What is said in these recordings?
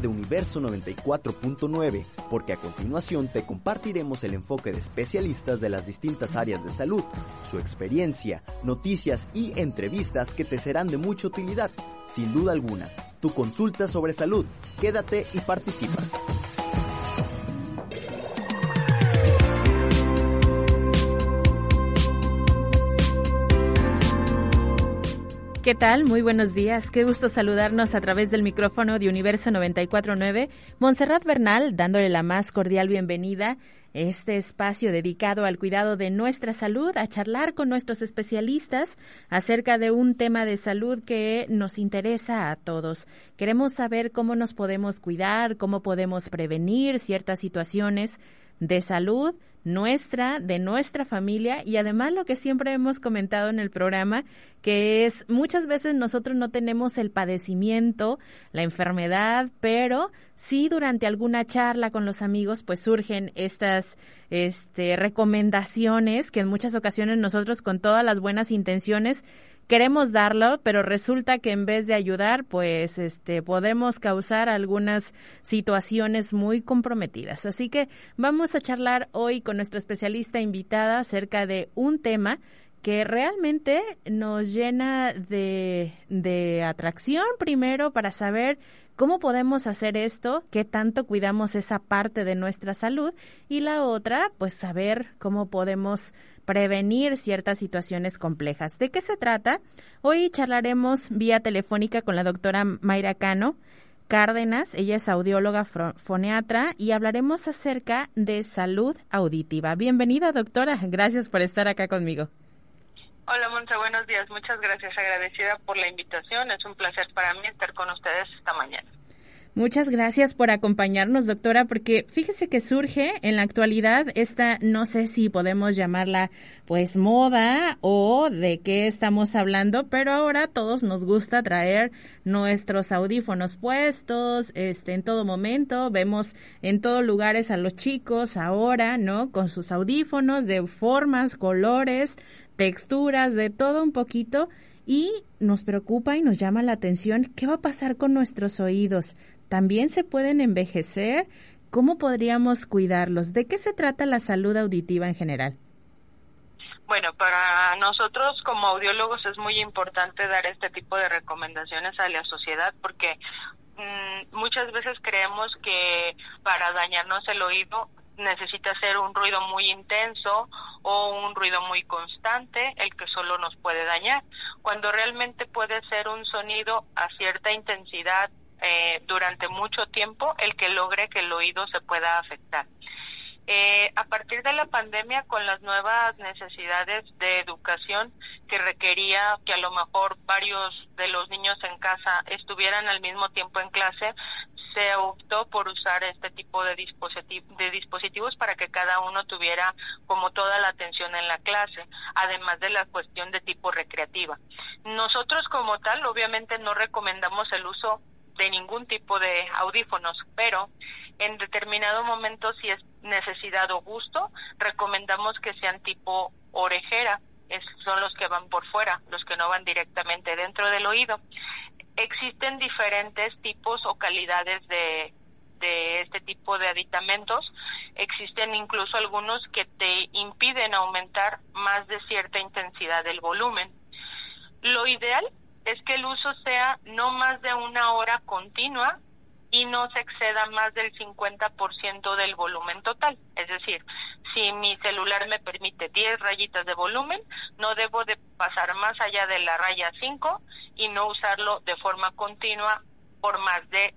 de Universo 94.9, porque a continuación te compartiremos el enfoque de especialistas de las distintas áreas de salud, su experiencia, noticias y entrevistas que te serán de mucha utilidad. Sin duda alguna, tu consulta sobre salud. Quédate y participa. ¿Qué tal? Muy buenos días. Qué gusto saludarnos a través del micrófono de Universo 949. Montserrat Bernal, dándole la más cordial bienvenida este espacio dedicado al cuidado de nuestra salud, a charlar con nuestros especialistas acerca de un tema de salud que nos interesa a todos. Queremos saber cómo nos podemos cuidar, cómo podemos prevenir ciertas situaciones de salud nuestra, de nuestra familia. Y además lo que siempre hemos comentado en el programa, que es muchas veces nosotros no tenemos el padecimiento, la enfermedad, pero sí durante alguna charla con los amigos pues surgen estas este, recomendaciones que en muchas ocasiones nosotros con todas las buenas intenciones queremos darlo, pero resulta que en vez de ayudar, pues este podemos causar algunas situaciones muy comprometidas. Así que vamos a charlar hoy con nuestro especialista invitada acerca de un tema que realmente nos llena de, de atracción primero para saber cómo podemos hacer esto, qué tanto cuidamos esa parte de nuestra salud y la otra, pues saber cómo podemos prevenir ciertas situaciones complejas. ¿De qué se trata? Hoy charlaremos vía telefónica con la doctora Mayra Cano Cárdenas, ella es audióloga foneatra y hablaremos acerca de salud auditiva. Bienvenida doctora, gracias por estar acá conmigo. Hola Monza, buenos días, muchas gracias, agradecida por la invitación, es un placer para mí estar con ustedes esta mañana. Muchas gracias por acompañarnos, doctora, porque fíjese que surge en la actualidad esta, no sé si podemos llamarla pues moda o de qué estamos hablando, pero ahora todos nos gusta traer nuestros audífonos puestos, este, en todo momento, vemos en todos lugares a los chicos ahora, ¿no? Con sus audífonos de formas, colores, texturas, de todo un poquito. Y nos preocupa y nos llama la atención qué va a pasar con nuestros oídos también se pueden envejecer. ¿Cómo podríamos cuidarlos? ¿De qué se trata la salud auditiva en general? Bueno, para nosotros como audiólogos es muy importante dar este tipo de recomendaciones a la sociedad porque mm, muchas veces creemos que para dañarnos el oído necesita ser un ruido muy intenso o un ruido muy constante el que solo nos puede dañar, cuando realmente puede ser un sonido a cierta intensidad eh, durante mucho tiempo el que logre que el oído se pueda afectar. Eh, a partir de la pandemia, con las nuevas necesidades de educación que requería que a lo mejor varios de los niños en casa estuvieran al mismo tiempo en clase, se optó por usar este tipo de, de dispositivos para que cada uno tuviera como toda la atención en la clase, además de la cuestión de tipo recreativa. Nosotros como tal, obviamente no recomendamos el uso de ningún tipo de audífonos, pero en determinado momento si es necesidad o gusto, recomendamos que sean tipo orejera, son los que van por fuera, los que no van directamente dentro del oído. Existen diferentes tipos o calidades de, de este tipo de aditamentos. Existen incluso algunos que te impiden aumentar más de cierta intensidad del volumen. Lo ideal es que el uso sea no más de una hora continua y no se exceda más del 50% del volumen total. Es decir, si mi celular me permite 10 rayitas de volumen, no debo de pasar más allá de la raya 5 y no usarlo de forma continua por más de,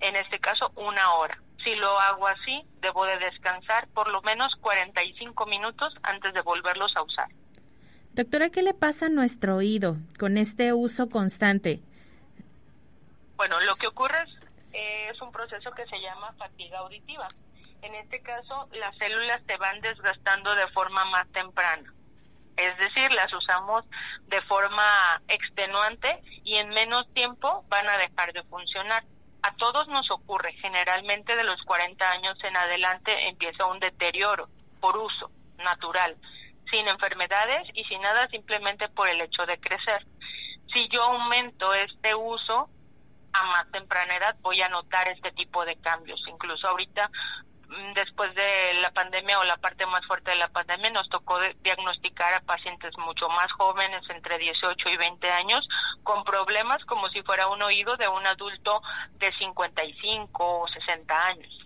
en este caso, una hora. Si lo hago así, debo de descansar por lo menos 45 minutos antes de volverlos a usar. Doctora, ¿qué le pasa a nuestro oído con este uso constante? Bueno, lo que ocurre es, eh, es un proceso que se llama fatiga auditiva. En este caso, las células se van desgastando de forma más temprana. Es decir, las usamos de forma extenuante y en menos tiempo van a dejar de funcionar. A todos nos ocurre, generalmente de los 40 años en adelante empieza un deterioro por uso natural sin enfermedades y sin nada simplemente por el hecho de crecer. Si yo aumento este uso, a más temprana edad voy a notar este tipo de cambios. Incluso ahorita mm, después de la pandemia o la parte más fuerte de la pandemia nos tocó diagnosticar a pacientes mucho más jóvenes, entre 18 y 20 años, con problemas como si fuera un oído de un adulto de 55 o 60 años.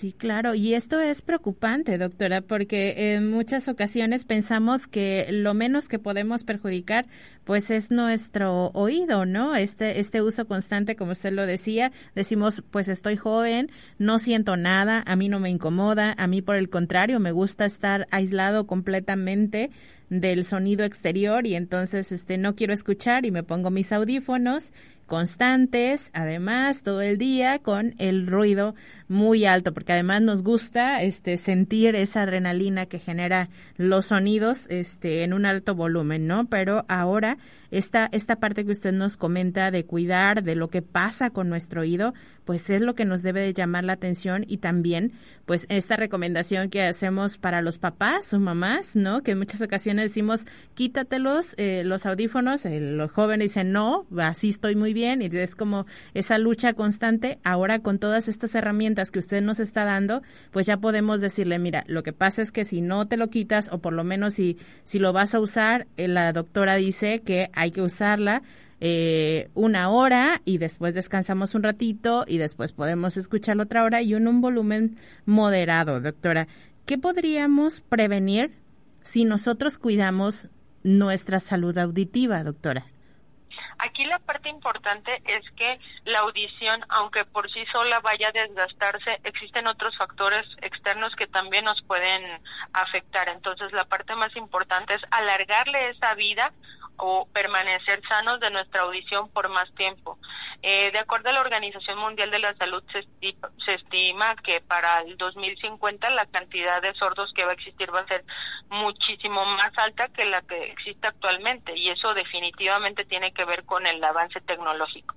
Sí, claro, y esto es preocupante, doctora, porque en muchas ocasiones pensamos que lo menos que podemos perjudicar pues es nuestro oído, ¿no? Este este uso constante, como usted lo decía, decimos, pues estoy joven, no siento nada, a mí no me incomoda, a mí por el contrario, me gusta estar aislado completamente del sonido exterior y entonces este no quiero escuchar y me pongo mis audífonos constantes, además todo el día con el ruido muy alto, porque además nos gusta este sentir esa adrenalina que genera los sonidos este en un alto volumen, ¿no? Pero ahora esta esta parte que usted nos comenta de cuidar de lo que pasa con nuestro oído, pues es lo que nos debe de llamar la atención y también pues esta recomendación que hacemos para los papás o mamás, ¿no? Que en muchas ocasiones decimos, quítatelos eh, los audífonos, los jóvenes dicen, no, así estoy muy bien, y es como esa lucha constante. Ahora con todas estas herramientas que usted nos está dando, pues ya podemos decirle, mira, lo que pasa es que si no te lo quitas, o por lo menos si, si lo vas a usar, eh, la doctora dice que hay que usarla eh, una hora y después descansamos un ratito y después podemos escuchar otra hora y en un volumen moderado, doctora. ¿Qué podríamos prevenir si nosotros cuidamos nuestra salud auditiva, doctora? Aquí la parte importante es que la audición, aunque por sí sola vaya a desgastarse, existen otros factores externos que también nos pueden afectar. Entonces, la parte más importante es alargarle esa vida o permanecer sanos de nuestra audición por más tiempo. Eh, de acuerdo a la Organización Mundial de la Salud, se estima, se estima, que para el 2050 la cantidad de sordos que va a existir va a ser muchísimo más alta que la que existe actualmente y eso definitivamente tiene que ver con el avance tecnológico,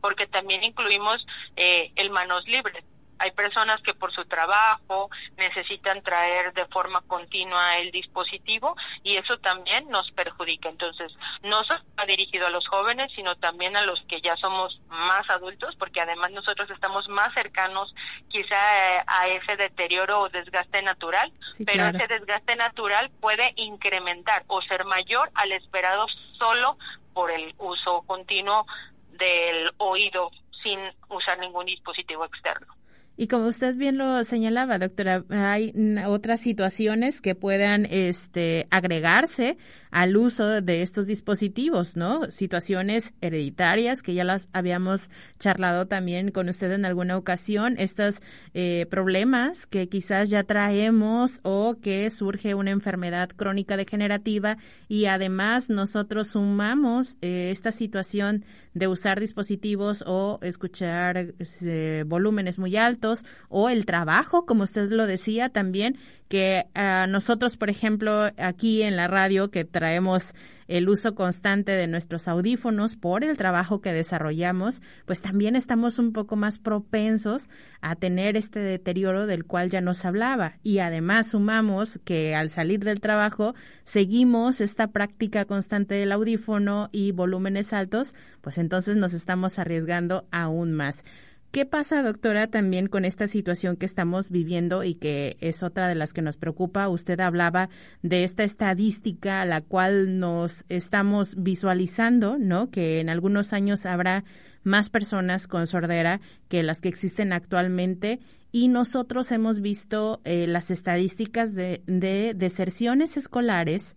porque también incluimos eh, el manos libres hay personas que por su trabajo necesitan traer de forma continua el dispositivo y eso también nos perjudica. Entonces, no solo ha dirigido a los jóvenes, sino también a los que ya somos más adultos, porque además nosotros estamos más cercanos quizá eh, a ese deterioro o desgaste natural, pero ese desgaste natural puede incrementar o ser mayor al esperado solo por el uso continuo del oído sin usar ningún dispositivo externo. Y como usted bien lo señalaba, doctora, hay otras situaciones que puedan este, agregarse al uso de estos dispositivos, ¿no? Situaciones hereditarias que ya las habíamos charlado también con usted en alguna ocasión, estos eh, problemas que quizás ya traemos o que surge una enfermedad crónica degenerativa y además nosotros sumamos eh, esta situación de usar dispositivos o escuchar eh, volúmenes muy altos o el trabajo, como usted lo decía también, que a nosotros, por ejemplo, aquí en la radio, que traemos el uso constante de nuestros audífonos por el trabajo que desarrollamos, pues también estamos un poco más propensos a tener este deterioro del cual ya nos hablaba. Y además sumamos que al salir del trabajo seguimos esta práctica constante del audífono y volúmenes altos, pues entonces nos estamos arriesgando aún más. ¿Qué pasa, doctora, también con esta situación que estamos viviendo y que es otra de las que nos preocupa? Usted hablaba de esta estadística a la cual nos estamos visualizando, ¿no? Que en algunos años habrá más personas con sordera que las que existen actualmente y nosotros hemos visto eh, las estadísticas de, de deserciones escolares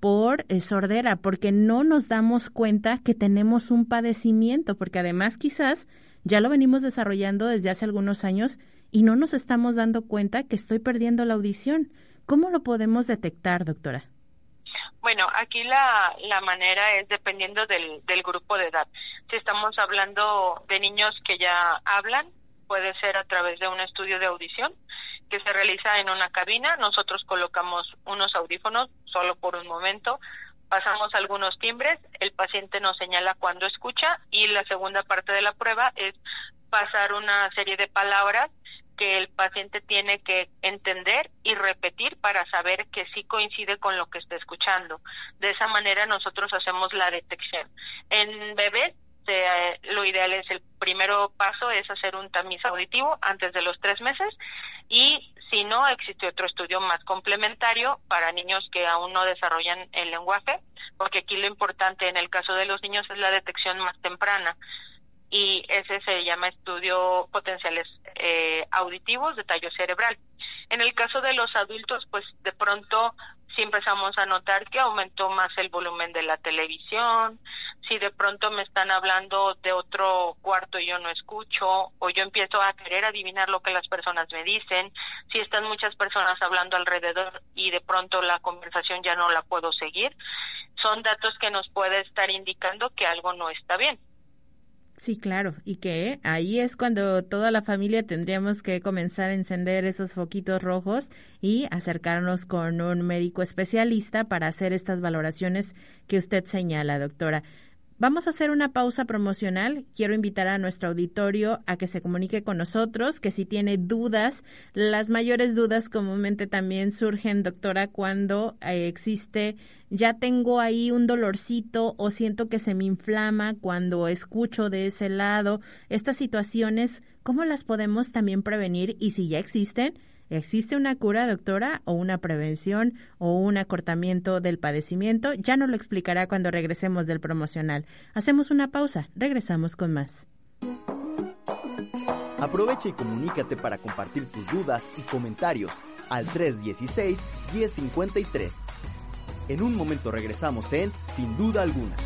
por eh, sordera, porque no nos damos cuenta que tenemos un padecimiento, porque además quizás ya lo venimos desarrollando desde hace algunos años y no nos estamos dando cuenta que estoy perdiendo la audición. ¿Cómo lo podemos detectar, doctora? Bueno, aquí la, la manera es dependiendo del, del grupo de edad. Si estamos hablando de niños que ya hablan, puede ser a través de un estudio de audición que se realiza en una cabina. Nosotros colocamos unos audífonos solo por un momento pasamos algunos timbres, el paciente nos señala cuando escucha y la segunda parte de la prueba es pasar una serie de palabras que el paciente tiene que entender y repetir para saber que sí coincide con lo que está escuchando. De esa manera nosotros hacemos la detección. En bebés este, lo ideal es el primero paso es hacer un tamiz auditivo antes de los tres meses y si no existe otro estudio más complementario para niños que aún no desarrollan el lenguaje, porque aquí lo importante en el caso de los niños es la detección más temprana y ese se llama estudio potenciales eh, auditivos de tallo cerebral. En el caso de los adultos, pues de pronto si empezamos a notar que aumentó más el volumen de la televisión, si de pronto me están hablando de otro cuarto y yo no escucho, o yo empiezo a querer adivinar lo que las personas me dicen, si están muchas personas hablando alrededor y de pronto la conversación ya no la puedo seguir, son datos que nos puede estar indicando que algo no está bien. Sí, claro, y que ahí es cuando toda la familia tendríamos que comenzar a encender esos foquitos rojos y acercarnos con un médico especialista para hacer estas valoraciones que usted señala, doctora. Vamos a hacer una pausa promocional. Quiero invitar a nuestro auditorio a que se comunique con nosotros, que si tiene dudas, las mayores dudas comúnmente también surgen, doctora, cuando eh, existe, ya tengo ahí un dolorcito o siento que se me inflama cuando escucho de ese lado. Estas situaciones, ¿cómo las podemos también prevenir? Y si ya existen, ¿Existe una cura, doctora, o una prevención o un acortamiento del padecimiento? Ya nos lo explicará cuando regresemos del promocional. Hacemos una pausa, regresamos con más. Aprovecha y comunícate para compartir tus dudas y comentarios al 316-1053. En un momento regresamos en Sin duda alguna.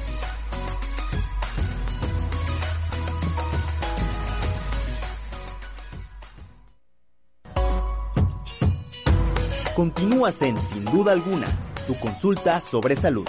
Continúas en Sin Duda Alguna, tu consulta sobre salud.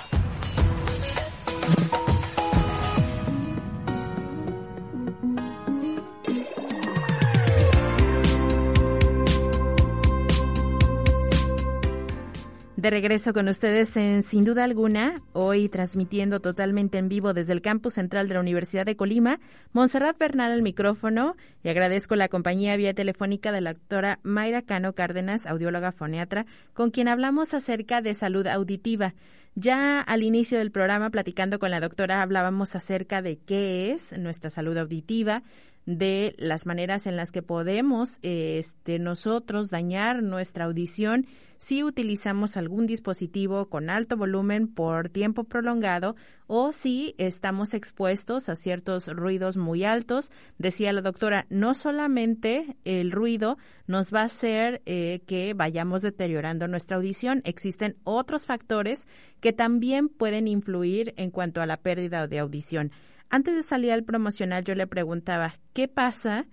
De regreso con ustedes en Sin Duda Alguna, hoy transmitiendo totalmente en vivo desde el campus central de la Universidad de Colima, Montserrat Bernal al micrófono y agradezco la compañía vía telefónica de la doctora Mayra Cano Cárdenas, audióloga foniatra, con quien hablamos acerca de salud auditiva. Ya al inicio del programa, platicando con la doctora, hablábamos acerca de qué es nuestra salud auditiva, de las maneras en las que podemos este, nosotros dañar nuestra audición si utilizamos algún dispositivo con alto volumen por tiempo prolongado o si estamos expuestos a ciertos ruidos muy altos. Decía la doctora, no solamente el ruido nos va a hacer eh, que vayamos deteriorando nuestra audición, existen otros factores que también pueden influir en cuanto a la pérdida de audición. Antes de salir al promocional yo le preguntaba, ¿qué pasa?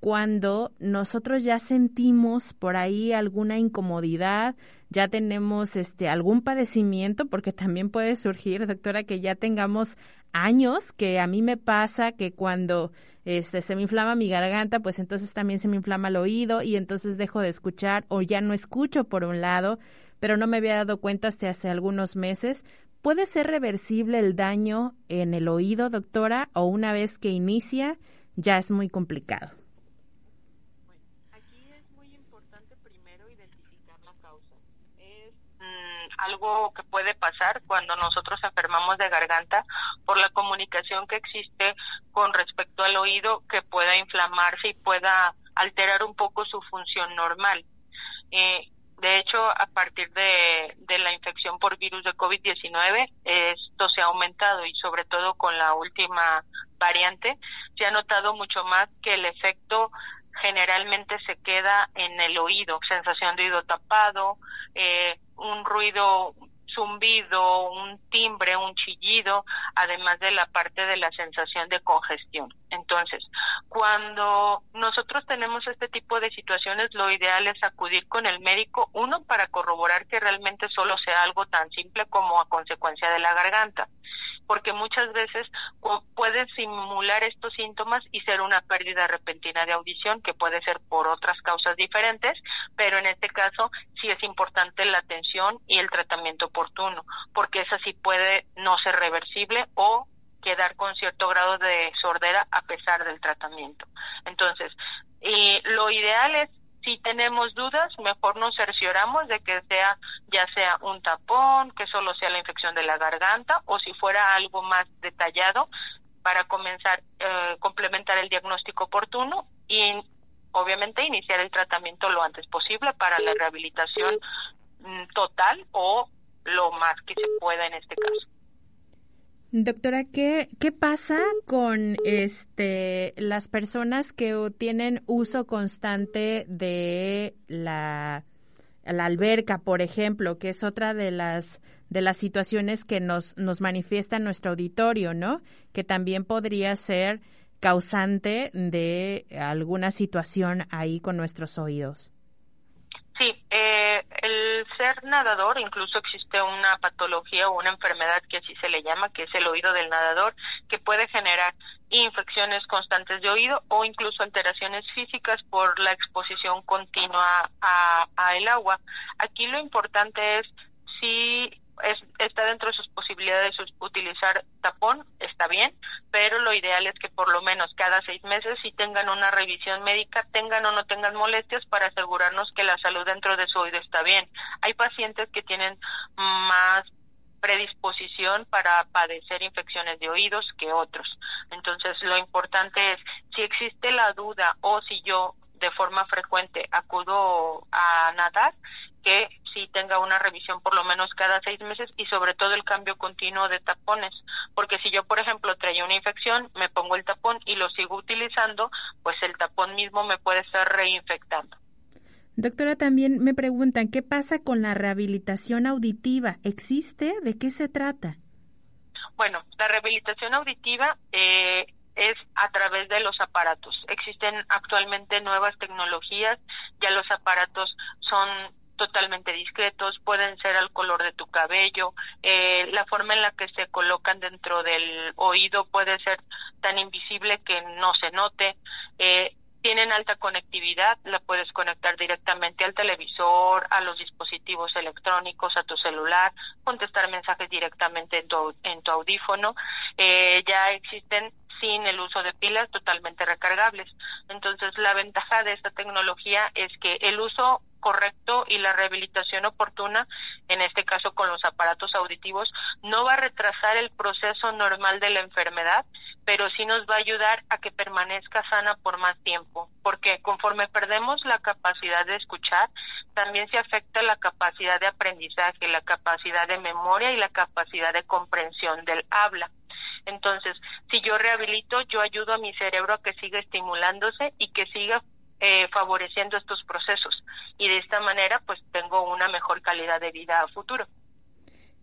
cuando nosotros ya sentimos por ahí alguna incomodidad, ya tenemos este algún padecimiento, porque también puede surgir, doctora, que ya tengamos años, que a mí me pasa que cuando este se me inflama mi garganta, pues entonces también se me inflama el oído y entonces dejo de escuchar o ya no escucho por un lado, pero no me había dado cuenta hasta hace algunos meses. ¿Puede ser reversible el daño en el oído, doctora, o una vez que inicia ya es muy complicado? algo que puede pasar cuando nosotros enfermamos de garganta por la comunicación que existe con respecto al oído que pueda inflamarse y pueda alterar un poco su función normal. Eh, de hecho, a partir de, de la infección por virus de COVID-19, esto se ha aumentado y sobre todo con la última variante, se ha notado mucho más que el efecto generalmente se queda en el oído, sensación de oído tapado, eh, un ruido zumbido, un timbre, un chillido, además de la parte de la sensación de congestión. Entonces, cuando nosotros tenemos este tipo de situaciones, lo ideal es acudir con el médico, uno, para corroborar que realmente solo sea algo tan simple como a consecuencia de la garganta porque muchas veces puede simular estos síntomas y ser una pérdida repentina de audición que puede ser por otras causas diferentes, pero en este caso sí es importante la atención y el tratamiento oportuno, porque esa sí puede no ser reversible o quedar con cierto grado de sordera a pesar del tratamiento. Entonces, y lo ideal es si tenemos dudas, mejor nos cercioramos de que sea ya sea un tapón, que solo sea la infección de la garganta o si fuera algo más detallado, para comenzar, eh, complementar el diagnóstico oportuno y obviamente iniciar el tratamiento lo antes posible para la rehabilitación mm, total o lo más que se pueda en este caso. Doctora, ¿qué, ¿qué pasa con este las personas que tienen uso constante de la, la alberca, por ejemplo, que es otra de las de las situaciones que nos, nos manifiesta nuestro auditorio, ¿no? Que también podría ser causante de alguna situación ahí con nuestros oídos. Nadador, incluso existe una patología o una enfermedad que así se le llama, que es el oído del nadador, que puede generar infecciones constantes de oído o incluso alteraciones físicas por la exposición continua a, a el agua. Aquí lo importante es si es, está dentro de sus posibilidades utilizar tapón, está bien, pero lo ideal es que por lo menos cada seis meses si tengan una revisión médica, tengan o no tengan molestias para asegurarnos que la salud dentro de su oído está bien. Hay pacientes que tienen más predisposición para padecer infecciones de oídos que otros. Entonces, lo importante es, si existe la duda o si yo de forma frecuente acudo a nadar, que sí tenga una revisión por lo menos cada seis meses y sobre todo el cambio continuo de tapones, porque si yo, por ejemplo, traía una infección, me pongo el tapón y lo sigo utilizando, pues el tapón mismo me puede estar reinfectando. Doctora, también me preguntan, ¿qué pasa con la rehabilitación auditiva? ¿Existe? ¿De qué se trata? Bueno, la rehabilitación auditiva eh, es a través de los aparatos. Existen actualmente nuevas tecnologías, ya los aparatos son totalmente discretos, pueden ser al color de tu cabello, eh, la forma en la que se colocan dentro del oído puede ser tan invisible que no se note. Eh, tienen alta conectividad, la puedes conectar directamente al televisor, a los dispositivos electrónicos, a tu celular, contestar mensajes directamente en tu, en tu audífono. Eh, ya existen sin el uso de pilas totalmente recargables. Entonces, la ventaja de esta tecnología es que el uso correcto y la rehabilitación oportuna, en este caso con los aparatos auditivos, no va a retrasar el proceso normal de la enfermedad, pero sí nos va a ayudar a que permanezca sana por más tiempo, porque conforme perdemos la capacidad de escuchar, también se afecta la capacidad de aprendizaje, la capacidad de memoria y la capacidad de comprensión del habla. Entonces, si yo rehabilito, yo ayudo a mi cerebro a que siga estimulándose y que siga eh, favoreciendo estos procesos y de esta manera pues tengo una mejor calidad de vida a futuro.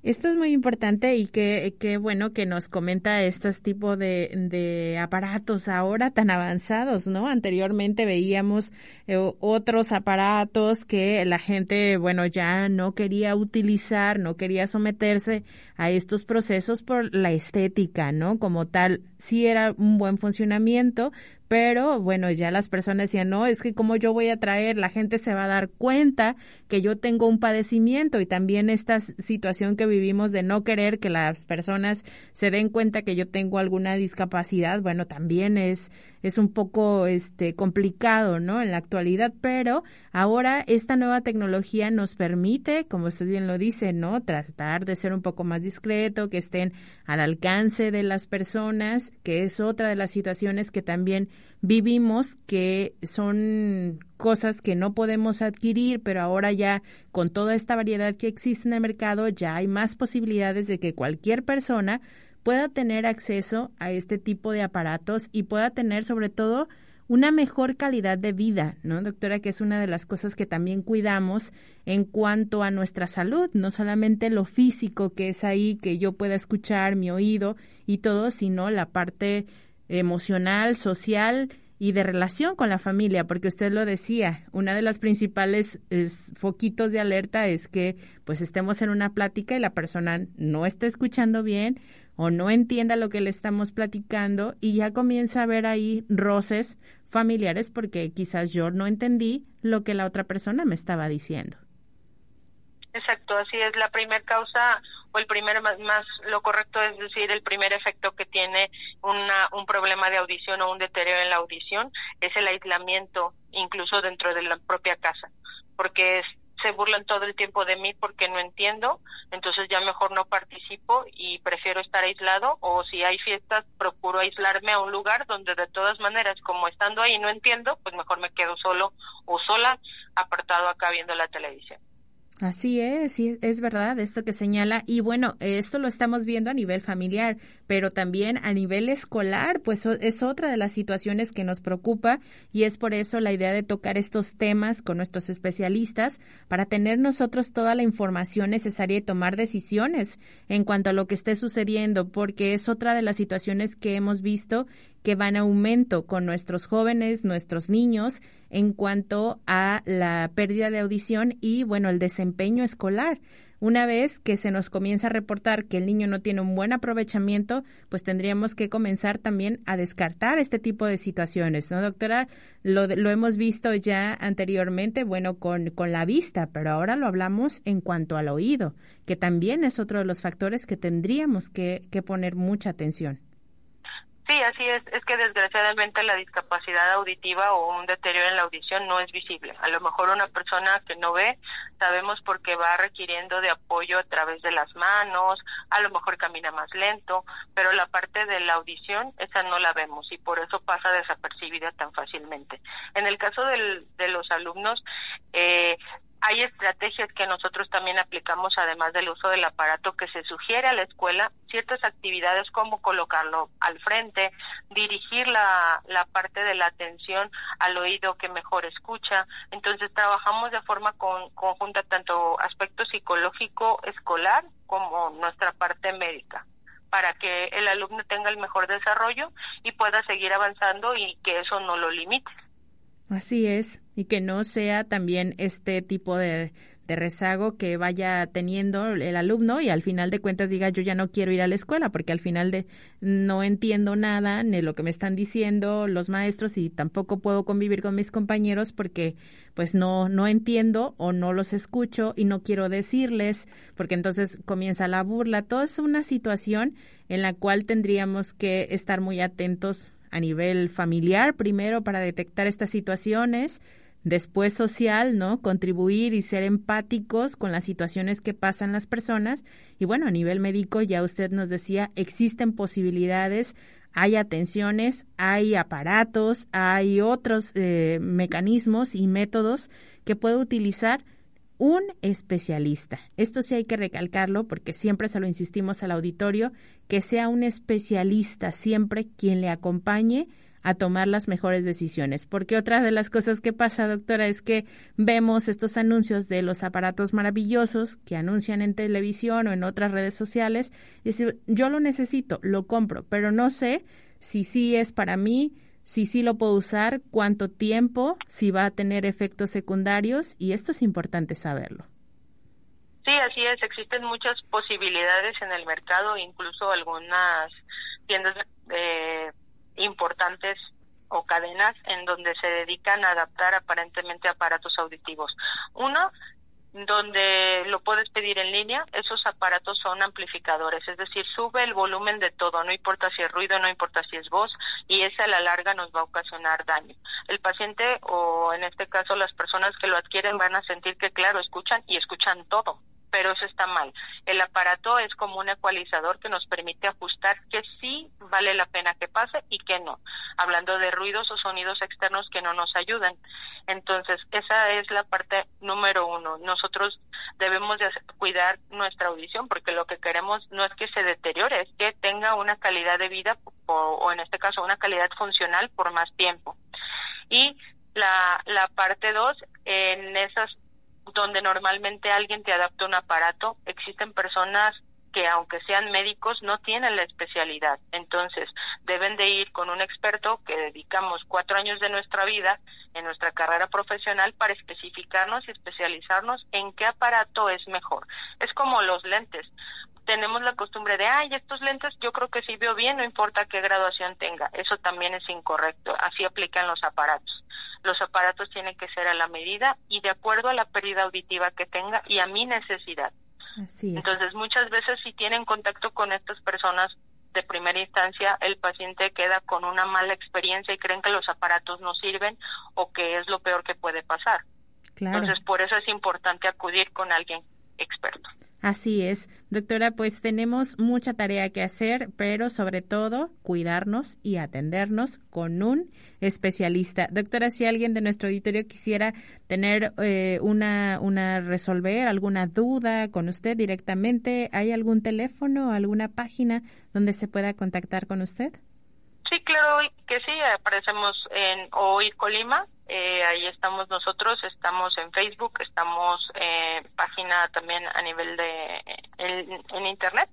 Esto es muy importante y qué, qué bueno que nos comenta estos tipos de, de, aparatos ahora tan avanzados, ¿no? Anteriormente veíamos eh, otros aparatos que la gente, bueno, ya no quería utilizar, no quería someterse a estos procesos por la estética, ¿no? Como tal, sí era un buen funcionamiento, pero bueno, ya las personas decían, no, es que como yo voy a traer, la gente se va a dar cuenta que yo tengo un padecimiento y también esta situación que vivimos de no querer que las personas se den cuenta que yo tengo alguna discapacidad, bueno, también es es un poco este complicado, ¿no? En la actualidad, pero ahora esta nueva tecnología nos permite, como usted bien lo dice, ¿no? Tratar de ser un poco más discreto, que estén al alcance de las personas, que es otra de las situaciones que también vivimos, que son cosas que no podemos adquirir, pero ahora ya con toda esta variedad que existe en el mercado, ya hay más posibilidades de que cualquier persona pueda tener acceso a este tipo de aparatos y pueda tener sobre todo una mejor calidad de vida, ¿no, doctora? Que es una de las cosas que también cuidamos en cuanto a nuestra salud, no solamente lo físico que es ahí, que yo pueda escuchar mi oído y todo, sino la parte emocional, social y de relación con la familia, porque usted lo decía, una de las principales foquitos de alerta es que pues estemos en una plática y la persona no está escuchando bien o no entienda lo que le estamos platicando y ya comienza a ver ahí roces familiares porque quizás yo no entendí lo que la otra persona me estaba diciendo. Exacto, así es. La primera causa o el primer más, más, lo correcto es decir el primer efecto que tiene una, un problema de audición o un deterioro en la audición es el aislamiento incluso dentro de la propia casa porque es se burlan todo el tiempo de mí porque no entiendo, entonces ya mejor no participo y prefiero estar aislado o si hay fiestas procuro aislarme a un lugar donde de todas maneras como estando ahí no entiendo, pues mejor me quedo solo o sola apartado acá viendo la televisión. Así es, sí, es verdad esto que señala. Y bueno, esto lo estamos viendo a nivel familiar, pero también a nivel escolar, pues es otra de las situaciones que nos preocupa y es por eso la idea de tocar estos temas con nuestros especialistas para tener nosotros toda la información necesaria y tomar decisiones en cuanto a lo que esté sucediendo, porque es otra de las situaciones que hemos visto que van a aumento con nuestros jóvenes, nuestros niños, en cuanto a la pérdida de audición y, bueno, el desempeño escolar. Una vez que se nos comienza a reportar que el niño no tiene un buen aprovechamiento, pues tendríamos que comenzar también a descartar este tipo de situaciones, ¿no, doctora? Lo, lo hemos visto ya anteriormente, bueno, con, con la vista, pero ahora lo hablamos en cuanto al oído, que también es otro de los factores que tendríamos que, que poner mucha atención. Sí, así es. Es que desgraciadamente la discapacidad auditiva o un deterioro en la audición no es visible. A lo mejor una persona que no ve, sabemos porque va requiriendo de apoyo a través de las manos, a lo mejor camina más lento, pero la parte de la audición, esa no la vemos y por eso pasa desapercibida tan fácilmente. En el caso del, de los alumnos, eh, hay estrategias que nosotros también aplicamos, además del uso del aparato, que se sugiere a la escuela ciertas actividades como colocarlo al frente, dirigir la, la parte de la atención al oído que mejor escucha. Entonces trabajamos de forma conjunta tanto aspecto psicológico escolar como nuestra parte médica para que el alumno tenga el mejor desarrollo y pueda seguir avanzando y que eso no lo limite. Así es, y que no sea también este tipo de, de, rezago que vaya teniendo el alumno y al final de cuentas diga yo ya no quiero ir a la escuela porque al final de no entiendo nada ni lo que me están diciendo los maestros y tampoco puedo convivir con mis compañeros porque pues no no entiendo o no los escucho y no quiero decirles porque entonces comienza la burla, todo es una situación en la cual tendríamos que estar muy atentos a nivel familiar primero para detectar estas situaciones, después social, ¿no? Contribuir y ser empáticos con las situaciones que pasan las personas. Y bueno, a nivel médico, ya usted nos decía, existen posibilidades, hay atenciones, hay aparatos, hay otros eh, mecanismos y métodos que puede utilizar un especialista. Esto sí hay que recalcarlo porque siempre se lo insistimos al auditorio, que sea un especialista siempre quien le acompañe a tomar las mejores decisiones. Porque otra de las cosas que pasa, doctora, es que vemos estos anuncios de los aparatos maravillosos que anuncian en televisión o en otras redes sociales y decir, yo lo necesito, lo compro, pero no sé si sí es para mí, si sí lo puedo usar, cuánto tiempo, si va a tener efectos secundarios y esto es importante saberlo. Sí, así es. Existen muchas posibilidades en el mercado, incluso algunas tiendas eh, importantes o cadenas en donde se dedican a adaptar aparentemente aparatos auditivos. Uno donde lo puedes pedir en línea, esos aparatos son amplificadores, es decir, sube el volumen de todo, no importa si es ruido, no importa si es voz, y esa a la larga nos va a ocasionar daño. El paciente o en este caso las personas que lo adquieren van a sentir que claro, escuchan y escuchan todo, pero eso está mal. El aparato es como un ecualizador que nos permite ajustar que sí vale la pena que pase y que no, hablando de ruidos o sonidos externos que no nos ayudan. Entonces, esa es la parte número uno. Nosotros debemos de cuidar nuestra audición porque lo que queremos no es que se deteriore, es que tenga una calidad de vida o, en este caso una calidad funcional por más tiempo. Y la, la parte dos, en esas donde normalmente alguien te adapta un aparato, existen personas que aunque sean médicos no tienen la especialidad. Entonces, deben de ir con un experto que dedicamos cuatro años de nuestra vida en nuestra carrera profesional para especificarnos y especializarnos en qué aparato es mejor. Es como los lentes. Tenemos la costumbre de, ay, estos lentes yo creo que sí veo bien, no importa qué graduación tenga. Eso también es incorrecto. Así aplican los aparatos los aparatos tienen que ser a la medida y de acuerdo a la pérdida auditiva que tenga y a mi necesidad. Entonces, muchas veces si tienen contacto con estas personas de primera instancia, el paciente queda con una mala experiencia y creen que los aparatos no sirven o que es lo peor que puede pasar. Entonces, por eso es importante acudir con alguien experto. Así es, doctora, pues tenemos mucha tarea que hacer, pero sobre todo cuidarnos y atendernos con un especialista. Doctora, si alguien de nuestro auditorio quisiera tener eh, una, una, resolver alguna duda con usted directamente, ¿hay algún teléfono, alguna página donde se pueda contactar con usted? Sí, claro que sí, aparecemos en Hoy Colima, eh, ahí estamos nosotros, estamos en Facebook, estamos en página también a nivel de en, internet.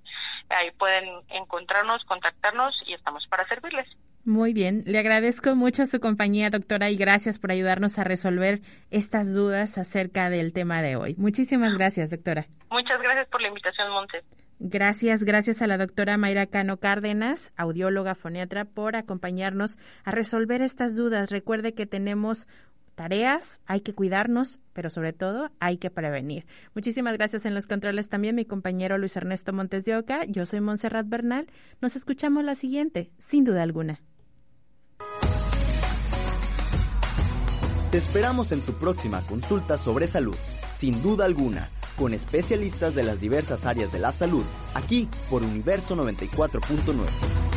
Ahí pueden encontrarnos, contactarnos y estamos para servirles. Muy bien, le agradezco mucho su compañía, doctora, y gracias por ayudarnos a resolver estas dudas acerca del tema de hoy. Muchísimas gracias, doctora. Muchas gracias por la invitación, Montes. Gracias, gracias a la doctora Mayra Cano Cárdenas, audióloga foniatra, por acompañarnos a resolver estas dudas. Recuerde que tenemos tareas, hay que cuidarnos, pero sobre todo hay que prevenir. Muchísimas gracias en los controles también mi compañero Luis Ernesto Montes de Oca. Yo soy Montserrat Bernal. Nos escuchamos la siguiente, sin duda alguna. Te esperamos en tu próxima consulta sobre salud, sin duda alguna con especialistas de las diversas áreas de la salud, aquí por Universo 94.9.